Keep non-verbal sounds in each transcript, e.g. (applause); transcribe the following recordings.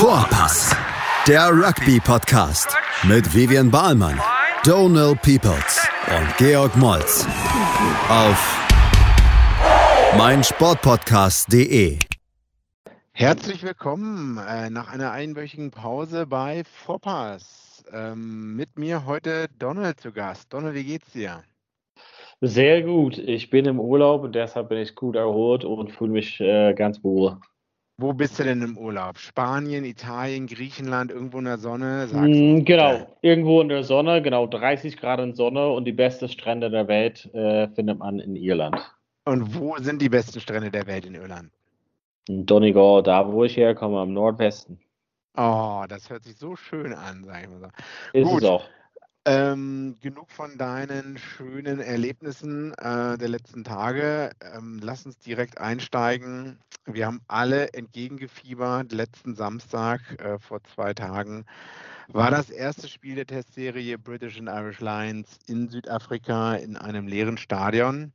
Vorpass, der Rugby-Podcast mit Vivian Bahlmann, Donal Peoples und Georg Moltz auf meinsportpodcast.de. Herzlich willkommen äh, nach einer einwöchigen Pause bei Vorpass. Ähm, mit mir heute Donald zu Gast. Donald, wie geht's dir? Sehr gut. Ich bin im Urlaub und deshalb bin ich gut erholt und fühle mich äh, ganz wohl. Wo bist du denn im Urlaub? Spanien, Italien, Griechenland, irgendwo in der Sonne? Mm, genau, irgendwo in der Sonne, genau 30 Grad in Sonne und die besten Strände der Welt äh, findet man in Irland. Und wo sind die besten Strände der Welt in Irland? In Donegal, da wo ich herkomme, am Nordwesten. Oh, das hört sich so schön an, sag ich mal so. Ist Gut. es auch. Ähm, genug von deinen schönen Erlebnissen äh, der letzten Tage. Ähm, lass uns direkt einsteigen. Wir haben alle entgegengefiebert. Letzten Samstag äh, vor zwei Tagen war das erste Spiel der Testserie British and Irish Lions in Südafrika in einem leeren Stadion.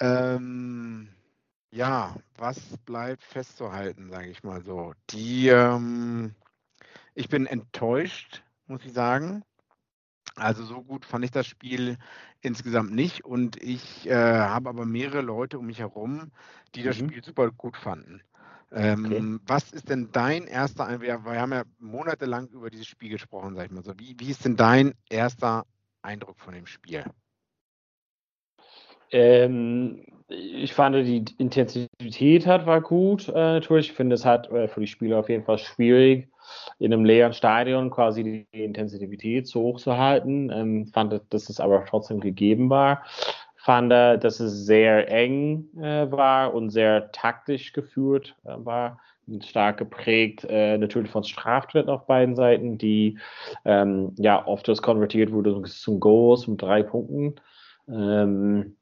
Ähm, ja, was bleibt festzuhalten, sage ich mal so. Die, ähm, ich bin enttäuscht, muss ich sagen. Also so gut fand ich das Spiel insgesamt nicht und ich äh, habe aber mehrere Leute um mich herum, die das mhm. Spiel super gut fanden. Ähm, okay. Was ist denn dein erster Eindruck? Wir, haben ja monatelang über dieses Spiel gesprochen, sag ich mal so. Wie, wie ist denn dein erster Eindruck von dem Spiel? Ähm, ich fand, die Intensität hat war gut. Äh, natürlich, ich finde, es hat äh, für die Spieler auf jeden Fall schwierig, in einem leeren Stadion quasi die Intensität so hoch zu halten. Ähm, fand, dass es aber trotzdem gegeben war. Fand, dass es sehr eng äh, war und sehr taktisch geführt äh, war. Stark geprägt, äh, natürlich von Straftritten auf beiden Seiten, die ähm, ja oft das konvertiert wurde zum Goals mit drei Punkten. Ähm,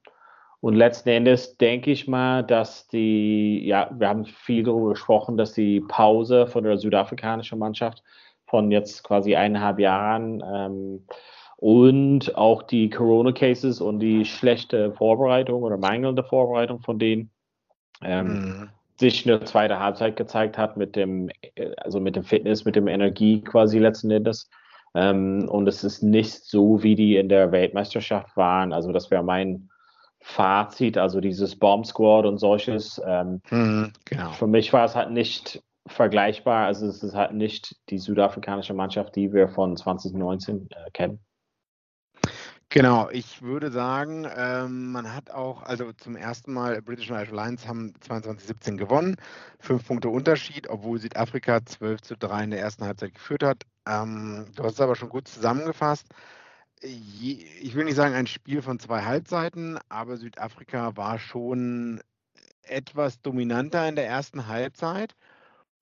und letzten Endes denke ich mal, dass die, ja, wir haben viel darüber gesprochen, dass die Pause von der südafrikanischen Mannschaft von jetzt quasi eineinhalb Jahren ähm, und auch die Corona-Cases und die schlechte Vorbereitung oder mangelnde Vorbereitung von denen ähm, mhm. sich in der zweiten Halbzeit gezeigt hat mit dem, also mit dem Fitness, mit dem Energie quasi letzten Endes. Ähm, und es ist nicht so, wie die in der Weltmeisterschaft waren. Also das wäre mein Fazit, also dieses Bomb Squad und solches. Ähm, mhm, genau. Für mich war es halt nicht vergleichbar. Also es ist halt nicht die südafrikanische Mannschaft, die wir von 2019 äh, kennen. Genau, ich würde sagen, ähm, man hat auch, also zum ersten Mal British and Lions haben 22-17 gewonnen, fünf Punkte Unterschied, obwohl Südafrika 12 zu 3 in der ersten Halbzeit geführt hat. Ähm, du hast es aber schon gut zusammengefasst ich will nicht sagen ein Spiel von zwei Halbseiten, aber Südafrika war schon etwas dominanter in der ersten Halbzeit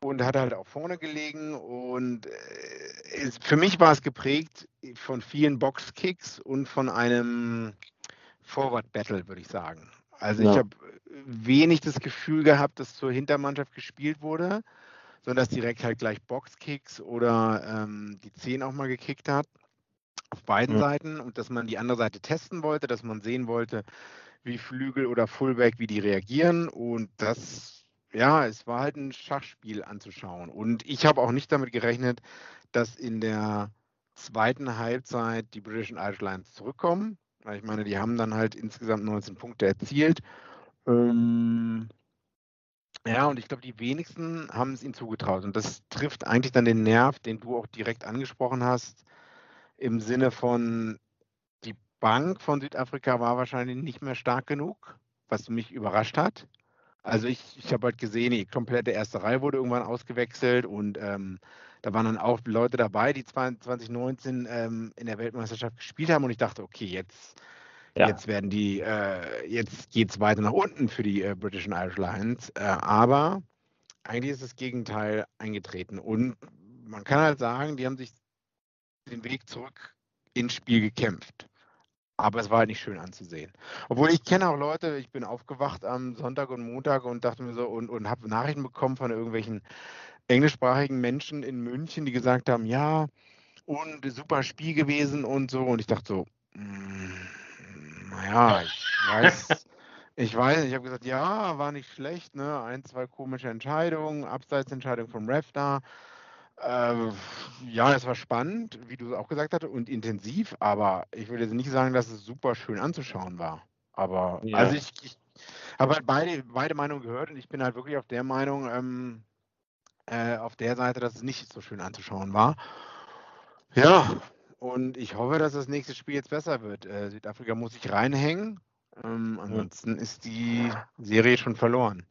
und hat halt auch vorne gelegen. Und äh, für mich war es geprägt von vielen Boxkicks und von einem Forward Battle, würde ich sagen. Also ja. ich habe wenig das Gefühl gehabt, dass zur Hintermannschaft gespielt wurde, sondern dass direkt halt gleich Boxkicks oder ähm, die Zehn auch mal gekickt hat auf beiden ja. Seiten und dass man die andere Seite testen wollte, dass man sehen wollte, wie Flügel oder Fullback, wie die reagieren und das, ja, es war halt ein Schachspiel anzuschauen und ich habe auch nicht damit gerechnet, dass in der zweiten Halbzeit die British and Irish Lions zurückkommen, weil ich meine, die haben dann halt insgesamt 19 Punkte erzielt. Ähm, ja, und ich glaube, die wenigsten haben es ihnen zugetraut. Und das trifft eigentlich dann den Nerv, den du auch direkt angesprochen hast im Sinne von, die Bank von Südafrika war wahrscheinlich nicht mehr stark genug, was mich überrascht hat. Also ich, ich habe halt gesehen, die komplette erste Reihe wurde irgendwann ausgewechselt und ähm, da waren dann auch Leute dabei, die 2019 ähm, in der Weltmeisterschaft gespielt haben und ich dachte, okay, jetzt, ja. jetzt werden die, äh, jetzt geht es weiter nach unten für die äh, British and Irish Lions. Äh, aber eigentlich ist das Gegenteil eingetreten und man kann halt sagen, die haben sich den Weg zurück ins Spiel gekämpft. Aber es war halt nicht schön anzusehen. Obwohl ich kenne auch Leute, ich bin aufgewacht am Sonntag und Montag und dachte mir so und, und habe Nachrichten bekommen von irgendwelchen englischsprachigen Menschen in München, die gesagt haben, ja, und super Spiel gewesen und so. Und ich dachte so, mm, naja, (laughs) ich weiß, Ich weiß ich habe gesagt, ja, war nicht schlecht, ne? Ein, zwei komische Entscheidungen, Abseitsentscheidung vom Ref da. Äh, ja, es war spannend, wie du es auch gesagt hast, und intensiv, aber ich würde jetzt nicht sagen, dass es super schön anzuschauen war. Aber ja. also ich, ich habe halt beide, beide Meinungen gehört und ich bin halt wirklich auf der Meinung, ähm, äh, auf der Seite, dass es nicht so schön anzuschauen war. Ja, und ich hoffe, dass das nächste Spiel jetzt besser wird. Äh, Südafrika muss sich reinhängen. Ähm, ansonsten ist die Serie schon verloren.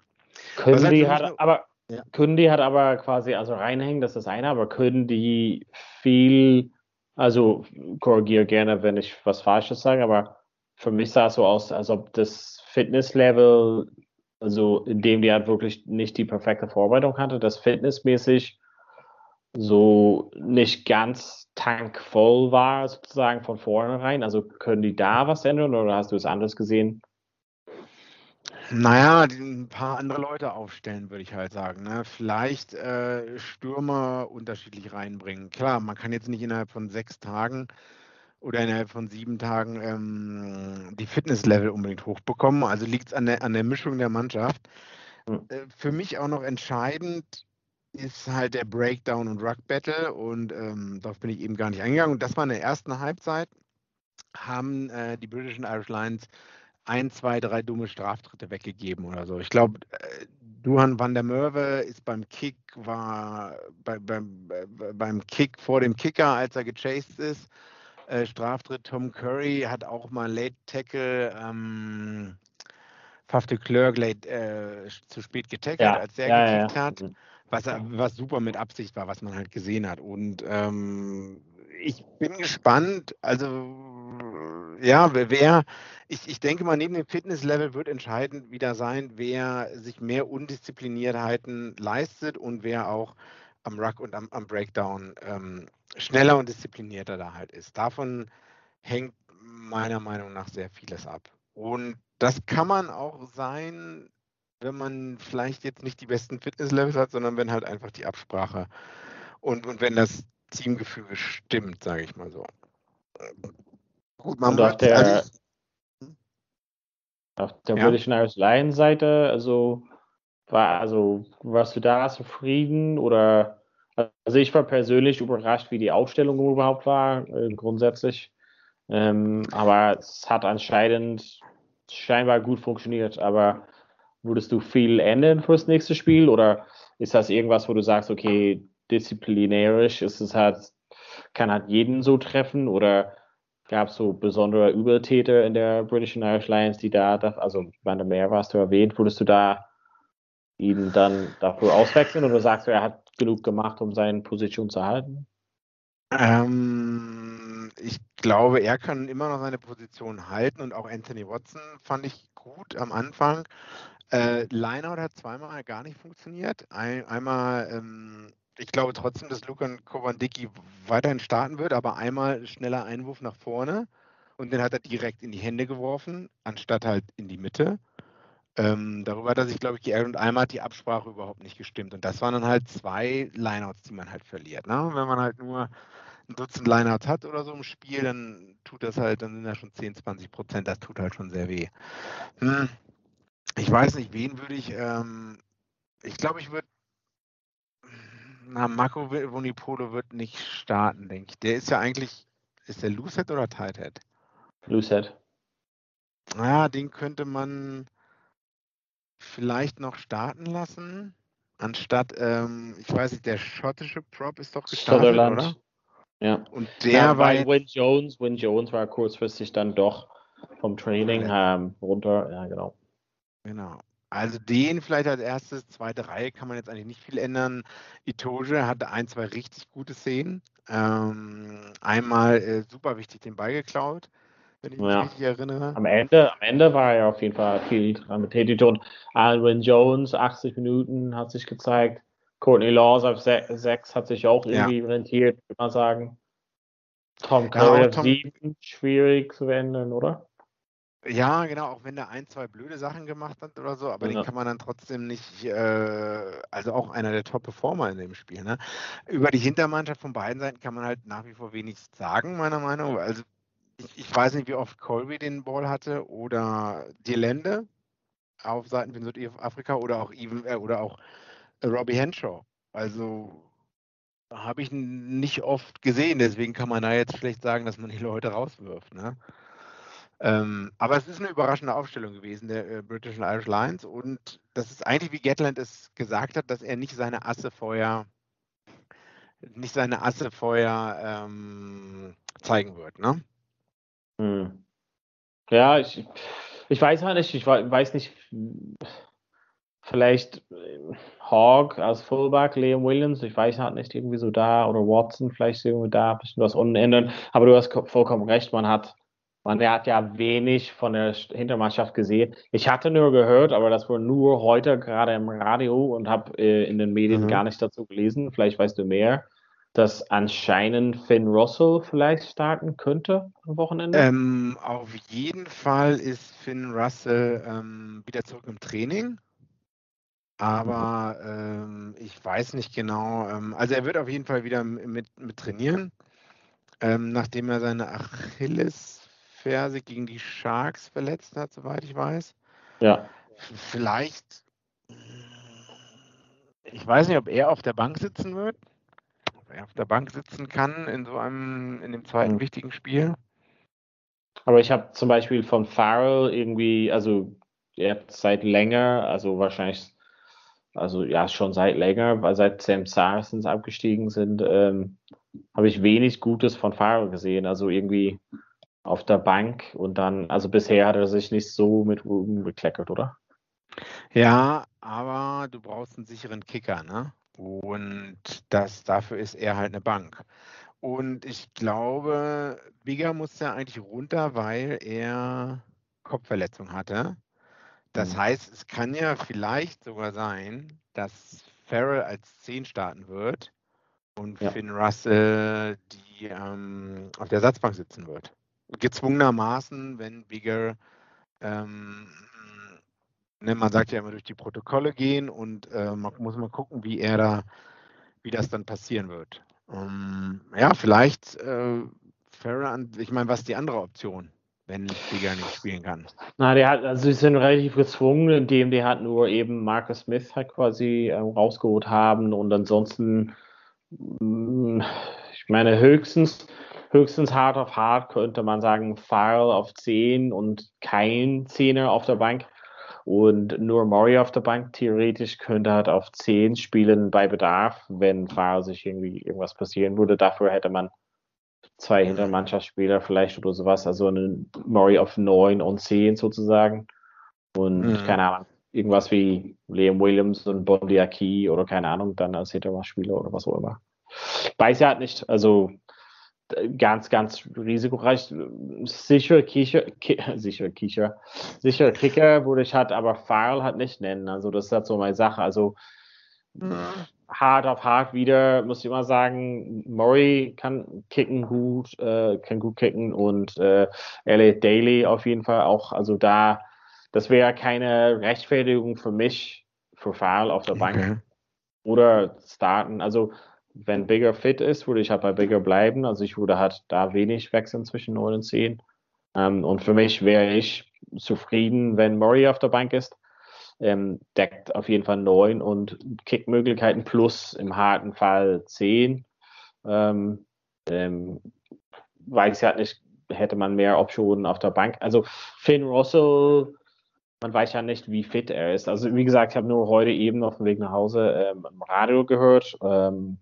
Können die hat, aber ja. können die hat aber quasi also reinhängen, das ist eine, aber können die viel, also korrigiere gerne, wenn ich was Falsches sage, aber für mich sah es so aus, als ob das Fitnesslevel, also in dem die halt wirklich nicht die perfekte Vorbereitung hatte, das fitnessmäßig so nicht ganz tankvoll war, sozusagen von vornherein. Also können die da was ändern oder hast du es anders gesehen? Naja, ein paar andere Leute aufstellen, würde ich halt sagen. Ne? Vielleicht äh, Stürmer unterschiedlich reinbringen. Klar, man kann jetzt nicht innerhalb von sechs Tagen oder innerhalb von sieben Tagen ähm, die Fitnesslevel unbedingt hochbekommen. Also liegt es an der, an der Mischung der Mannschaft. Mhm. Äh, für mich auch noch entscheidend, ist halt der Breakdown und Ruck Battle und ähm, darauf bin ich eben gar nicht eingegangen. Und das war in der ersten Halbzeit, haben äh, die British Irish Lions ein, zwei, drei dumme Straftritte weggegeben oder so. Ich glaube, äh, Duhan van der Merwe ist beim Kick, war bei, beim, äh, beim Kick vor dem Kicker, als er gechased ist. Äh, Straftritt Tom Curry hat auch mal Late Tackle ähm, Faf de Klerk late, äh, zu spät getackelt, ja, als der ja, gekickt ja. hat. Mhm was, was super mit Absicht war, was man halt gesehen hat. Und ähm, ich bin gespannt, also ja, wer, ich, ich denke mal, neben dem Fitnesslevel wird entscheidend wieder sein, wer sich mehr Undiszipliniertheiten leistet und wer auch am Ruck und am, am Breakdown ähm, schneller und disziplinierter da halt ist. Davon hängt meiner Meinung nach sehr vieles ab. Und das kann man auch sein, wenn man vielleicht jetzt nicht die besten Fitnesslevels hat, sondern wenn halt einfach die Absprache und, und wenn das Teamgefüge stimmt, sage ich mal so. Gut, man und auf der, also, auf der ja. British Irish Lions Seite, also war also warst du da zufrieden oder also ich war persönlich überrascht, wie die Aufstellung überhaupt war, äh, grundsätzlich. Ähm, aber es hat anscheinend scheinbar gut funktioniert, aber Würdest du viel ändern fürs nächste Spiel oder ist das irgendwas, wo du sagst, okay, disziplinärisch ist es halt, kann halt jeden so treffen oder gab es so besondere Übertäter in der British and Irish Lions, die da, also Van der Meer warst du erwähnt, würdest du da ihn dann dafür auswechseln oder sagst du, er hat genug gemacht, um seine Position zu halten? Ähm, ich glaube, er kann immer noch seine Position halten und auch Anthony Watson fand ich gut am Anfang. Äh, Lineout hat zweimal gar nicht funktioniert. Ein, einmal, ähm, ich glaube trotzdem, dass Lukan Kovandicki weiterhin starten wird, aber einmal schneller Einwurf nach vorne und den hat er direkt in die Hände geworfen, anstatt halt in die Mitte. Ähm, darüber hat er sich, glaube ich, geärgert und einmal hat die Absprache überhaupt nicht gestimmt. Und das waren dann halt zwei Lineouts, die man halt verliert. Ne? Wenn man halt nur ein Dutzend Lineouts hat oder so im Spiel, dann tut das halt, dann sind da schon 10, 20 Prozent, das tut halt schon sehr weh. Hm. Ich weiß nicht, wen würde ich. Ähm, ich glaube, ich würde. Na, Marco Vonipolo wird nicht starten, denke ich. Der ist ja eigentlich. Ist der Loosehead oder Tighthead? Loosehead. Naja, den könnte man vielleicht noch starten lassen. Anstatt, ähm, ich weiß nicht, der schottische Prop ist doch gestartet, Sutherland. oder? Ja. Und der ja, war. Win Jones, Win Jones war kurzfristig dann doch vom Training ähm, runter. Ja, genau. Genau. Also den vielleicht als erstes, zweite Reihe kann man jetzt eigentlich nicht viel ändern. Itoge hatte ein, zwei richtig gute Szenen. Ähm, einmal äh, super wichtig den Ball geklaut, wenn ich mich ja. richtig erinnere. Am Ende, am Ende war er auf jeden Fall viel dran betätigt und Alwin Jones, 80 Minuten hat sich gezeigt. Courtney Laws auf 6 hat sich auch irgendwie ja. rentiert, würde man sagen. Tom ja, auf 7 schwierig zu wenden, oder? Ja, genau, auch wenn der ein, zwei blöde Sachen gemacht hat oder so, aber ja. den kann man dann trotzdem nicht, äh, also auch einer der Top-Performer in dem Spiel. Ne? Über die Hintermannschaft von beiden Seiten kann man halt nach wie vor wenig sagen, meiner Meinung nach. Also ich, ich weiß nicht, wie oft Colby den Ball hatte oder Dilende. auf Seiten von Südafrika oder auch even, äh, oder auch äh, Robbie Henshaw. Also habe ich nicht oft gesehen, deswegen kann man da jetzt schlecht sagen, dass man die Leute rauswirft. Ne? Ähm, aber es ist eine überraschende Aufstellung gewesen, der äh, British and Irish Lions. Und das ist eigentlich, wie Gatland es gesagt hat, dass er nicht seine Asse vorher, nicht seine Asse vorher ähm, zeigen wird. Ne? Hm. Ja, ich, ich weiß halt nicht, ich weiß nicht, vielleicht äh, Hawk als Fullback, Liam Williams, ich weiß halt nicht, irgendwie so da, oder Watson vielleicht irgendwie da, ein bisschen was unten ändern, aber du hast vollkommen recht, man hat, man hat ja wenig von der Hintermannschaft gesehen. Ich hatte nur gehört, aber das war nur heute gerade im Radio und habe äh, in den Medien mhm. gar nicht dazu gelesen, vielleicht weißt du mehr, dass anscheinend Finn Russell vielleicht starten könnte am Wochenende? Ähm, auf jeden Fall ist Finn Russell ähm, wieder zurück im Training. Aber ähm, ich weiß nicht genau. Ähm, also er wird auf jeden Fall wieder mit, mit trainieren, ähm, nachdem er seine Achillesferse gegen die Sharks verletzt hat, soweit ich weiß. Ja. Vielleicht. Ich weiß nicht, ob er auf der Bank sitzen wird. Ob er auf der Bank sitzen kann in so einem, in dem zweiten mhm. wichtigen Spiel. Aber ich habe zum Beispiel von Farrell irgendwie, also er hat seit länger, also wahrscheinlich also ja schon seit länger, weil seit Sam Saracens abgestiegen sind, ähm, habe ich wenig Gutes von Faro gesehen. Also irgendwie auf der Bank und dann, also bisher hat er sich nicht so mit Ruben bekleckert, oder? Ja, aber du brauchst einen sicheren Kicker, ne? Und das, dafür ist er halt eine Bank. Und ich glaube, Bigger muss ja eigentlich runter, weil er Kopfverletzung hatte. Das mhm. heißt, es kann ja vielleicht sogar sein, dass Farrell als 10 starten wird und ja. Finn Russell die ähm, auf der Ersatzbank sitzen wird. Gezwungenermaßen, wenn Bigger, ähm, ne, man sagt ja immer durch die Protokolle gehen und äh, man muss mal gucken, wie er da, wie das dann passieren wird. Um, ähm, ja, vielleicht äh, Farrell, ich meine, was ist die andere Option? wenn Digger nicht spielen kann. Na, der hat, also sie sind relativ gezwungen, indem die halt nur eben Marcus Smith halt quasi äh, rausgeholt haben und ansonsten, mh, mm, ich meine, höchstens, höchstens hart auf hart könnte man sagen, File auf 10 und kein Zehner auf der Bank und nur Murray auf der Bank. Theoretisch könnte halt auf 10 spielen bei Bedarf, wenn File sich irgendwie irgendwas passieren würde. Dafür hätte man zwei Hintermannschaftsspieler vielleicht oder sowas, also einen Murray auf 9 und 10 sozusagen. Und mhm. keine Ahnung, irgendwas wie Liam Williams und Bondi Aki oder keine Ahnung, dann als Hintermannschaftsspieler oder was auch immer. Weiß ja halt nicht, also ganz, ganz risikoreich. Sicher Kicher, Ki (laughs) sicher Kicher, sicher Kicker würde ich halt aber Farl halt nicht nennen. Also das ist halt so meine Sache. Also mhm hart auf hart wieder, muss ich immer sagen, Murray kann kicken gut, äh, kann gut kicken und äh, Elliot Daly auf jeden Fall auch. Also da, das wäre keine Rechtfertigung für mich für Foul auf der Bank okay. oder starten. Also wenn Bigger fit ist, würde ich halt bei Bigger bleiben. Also ich würde halt da wenig wechseln zwischen 9 und 10. Ähm, und für mich wäre ich zufrieden, wenn Murray auf der Bank ist ähm, deckt auf jeden Fall 9 und Kickmöglichkeiten plus im harten Fall 10. Ähm, ähm, weiß ja nicht, hätte man mehr Optionen auf der Bank. Also Finn Russell, man weiß ja nicht, wie fit er ist. Also wie gesagt, ich habe nur heute eben auf dem Weg nach Hause ähm, im Radio gehört. Ähm,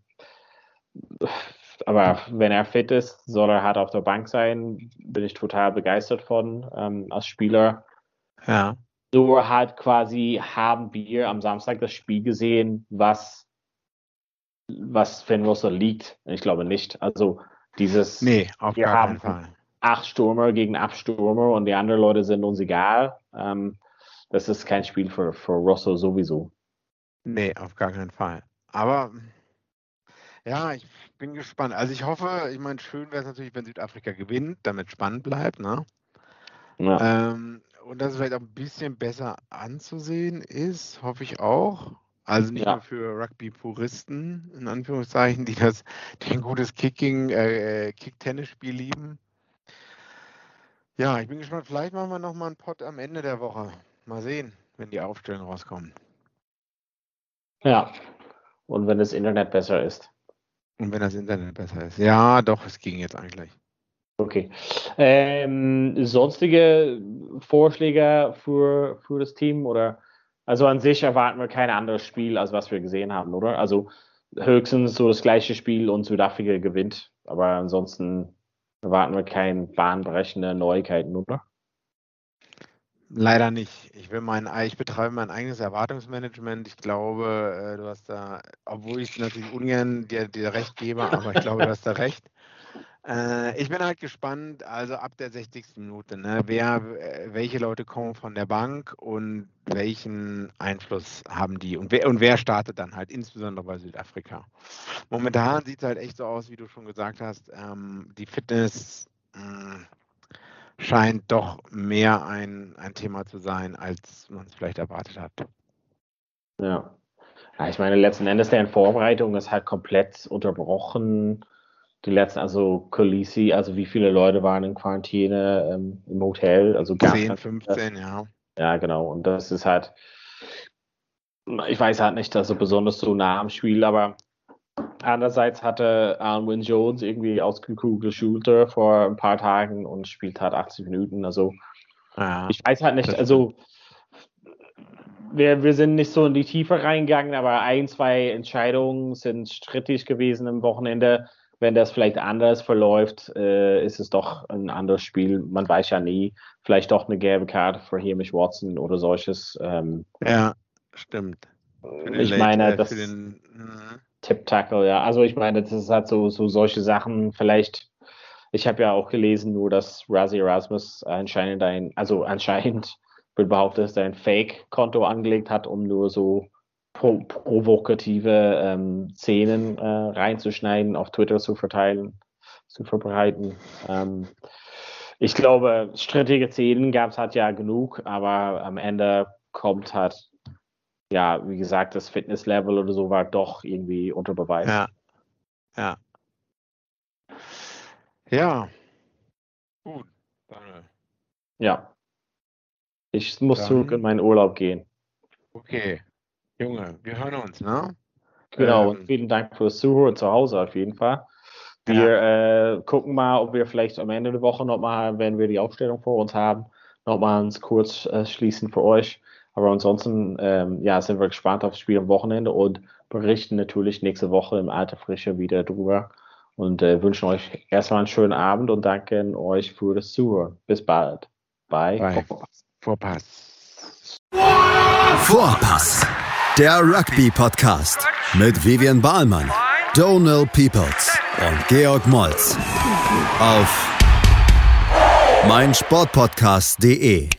aber wenn er fit ist, soll er hart auf der Bank sein. Bin ich total begeistert von ähm, als Spieler. Ja. Nur halt quasi haben wir am Samstag das Spiel gesehen, was, was Finn Russell liegt. Ich glaube nicht. Also dieses, nee, auf wir haben Fall. acht Stürmer gegen acht Stürmer und die anderen Leute sind uns egal. Ähm, das ist kein Spiel für, für Russell sowieso. Nee, auf gar keinen Fall. Aber ja, ich bin gespannt. Also ich hoffe, ich meine, schön wäre es natürlich, wenn Südafrika gewinnt, damit spannend bleibt, ne? Ja. Ähm, und dass es vielleicht auch ein bisschen besser anzusehen ist, hoffe ich auch. Also nicht ja. nur für Rugby-Puristen, in Anführungszeichen, die das, die ein gutes Kicking, äh, Kick-Tennis-Spiel lieben. Ja, ich bin gespannt. Vielleicht machen wir nochmal einen Pod am Ende der Woche. Mal sehen. wenn die Aufstellungen rauskommen. Ja. Und wenn das Internet besser ist. Und wenn das Internet besser ist. Ja, doch, es ging jetzt eigentlich. Okay. Ähm, sonstige Vorschläge für, für das Team oder also an sich erwarten wir kein anderes Spiel, als was wir gesehen haben, oder? Also höchstens so das gleiche Spiel und Südafrika gewinnt, aber ansonsten erwarten wir keine bahnbrechende Neuigkeiten, oder? Leider nicht. Ich will mein, ich betreibe mein eigenes Erwartungsmanagement. Ich glaube, äh, du hast da, obwohl ich natürlich ungern dir, dir recht gebe, aber ich glaube, du hast da (laughs) recht. Äh, ich bin halt gespannt, also ab der 60. Minute, ne, wer, äh, welche Leute kommen von der Bank und welchen Einfluss haben die und wer, und wer startet dann halt, insbesondere bei Südafrika. Momentan sieht es halt echt so aus, wie du schon gesagt hast, ähm, die Fitness mh, hm, scheint doch mehr ein, ein Thema zu sein, als man es vielleicht erwartet hat. Ja. ja. Ich meine, letzten Endes der in Vorbereitung ist halt komplett unterbrochen die letzten, also Colisi, also wie viele Leute waren in Quarantäne ähm, im Hotel? Also 10, 15, ja. Ja, genau. Und das ist halt, ich weiß halt nicht, dass so besonders so nah am Spiel, aber andererseits hatte Wynne Jones irgendwie ausgekugelte Schulter vor ein paar Tagen und spielt halt 80 Minuten. Also ja, ich weiß halt nicht, also wir, wir sind nicht so in die Tiefe reingegangen, aber ein, zwei Entscheidungen sind strittig gewesen am Wochenende wenn das vielleicht anders verläuft, äh, ist es doch ein anderes Spiel. Man weiß ja nie. Vielleicht doch eine gelbe Karte für Hamish Watson oder solches. Ähm, ja, stimmt. Ich meine, äh, das den, uh. Tip Tackle, ja. Also ich meine, das ist halt so, so solche Sachen. Vielleicht, ich habe ja auch gelesen, nur dass Razi Erasmus anscheinend ein, also anscheinend (laughs) wird behauptet, dass er ein Fake-Konto angelegt hat, um nur so pro provokative ähm, Szenen äh, reinzuschneiden, auf Twitter zu verteilen, zu verbreiten. Ähm, ich glaube, strittige Szenen gab es halt ja genug, aber am Ende kommt halt, ja, wie gesagt, das Fitnesslevel oder so war doch irgendwie unter Beweis. Ja. Ja. Ja. Gut, Daniel. Ja. Ich muss Dann, zurück in meinen Urlaub gehen. Okay. Junge, wir hören uns, ne? Genau, ähm, und vielen Dank fürs Zuhören zu Hause auf jeden Fall. Wir ja. äh, gucken mal, ob wir vielleicht am Ende der Woche nochmal, wenn wir die Aufstellung vor uns haben, nochmal uns kurz äh, schließen für euch. Aber ansonsten, ähm, ja, sind wir gespannt aufs Spiel am Wochenende und berichten natürlich nächste Woche im Alter Frische wieder drüber und äh, wünschen euch erstmal einen schönen Abend und danken euch für das Zuhören. Bis bald. Bye. Bye. Vorpass. Vorpass. Der Rugby-Podcast mit Vivian Bahlmann, Donal Peoples und Georg Moltz auf meinsportpodcast.de.